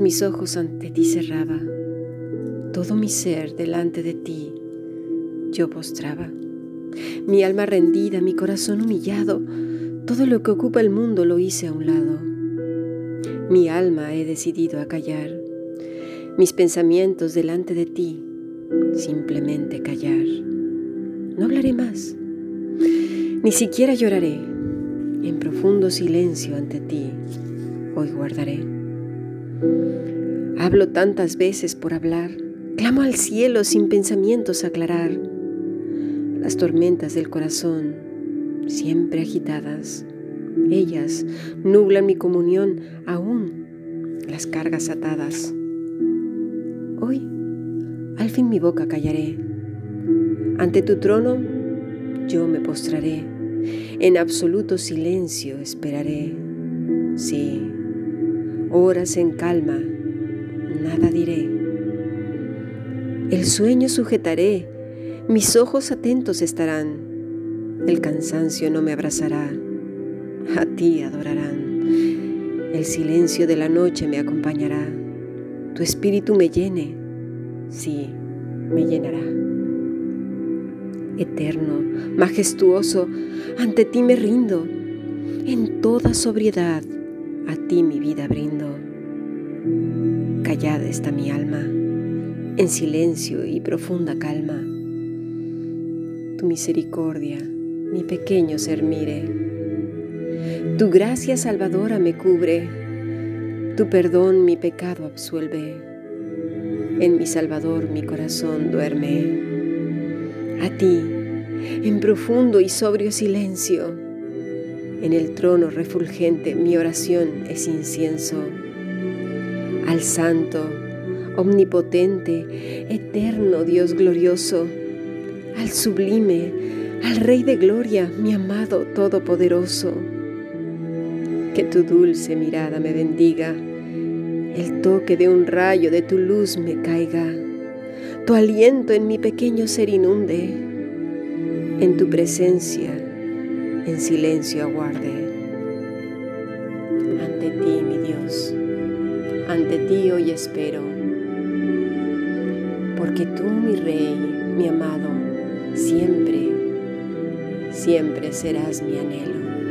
mis ojos ante ti cerraba, todo mi ser delante de ti yo postraba. Mi alma rendida, mi corazón humillado, todo lo que ocupa el mundo lo hice a un lado. Mi alma he decidido a callar, mis pensamientos delante de ti, simplemente callar. No hablaré más, ni siquiera lloraré. En profundo silencio ante ti, hoy guardaré. Hablo tantas veces por hablar, clamo al cielo sin pensamientos aclarar las tormentas del corazón, siempre agitadas. Ellas nublan mi comunión, aún las cargas atadas. Hoy, al fin mi boca callaré. Ante tu trono yo me postraré. En absoluto silencio esperaré. Sí, horas en calma, nada diré. El sueño sujetaré mis ojos atentos estarán, el cansancio no me abrazará, a ti adorarán, el silencio de la noche me acompañará, tu espíritu me llene, sí, me llenará. Eterno, majestuoso, ante ti me rindo, en toda sobriedad a ti mi vida brindo. Callada está mi alma, en silencio y profunda calma tu misericordia, mi pequeño ser mire. Tu gracia salvadora me cubre, tu perdón mi pecado absuelve. En mi Salvador mi corazón duerme. A ti, en profundo y sobrio silencio, en el trono refulgente mi oración es incienso. Al Santo, omnipotente, eterno Dios glorioso, al sublime, al Rey de Gloria, mi amado Todopoderoso. Que tu dulce mirada me bendiga, el toque de un rayo de tu luz me caiga, tu aliento en mi pequeño ser inunde, en tu presencia en silencio aguarde. Ante ti, mi Dios, ante ti hoy espero, porque tú, mi Rey, mi amado, siempre, siempre serás mi anhelo.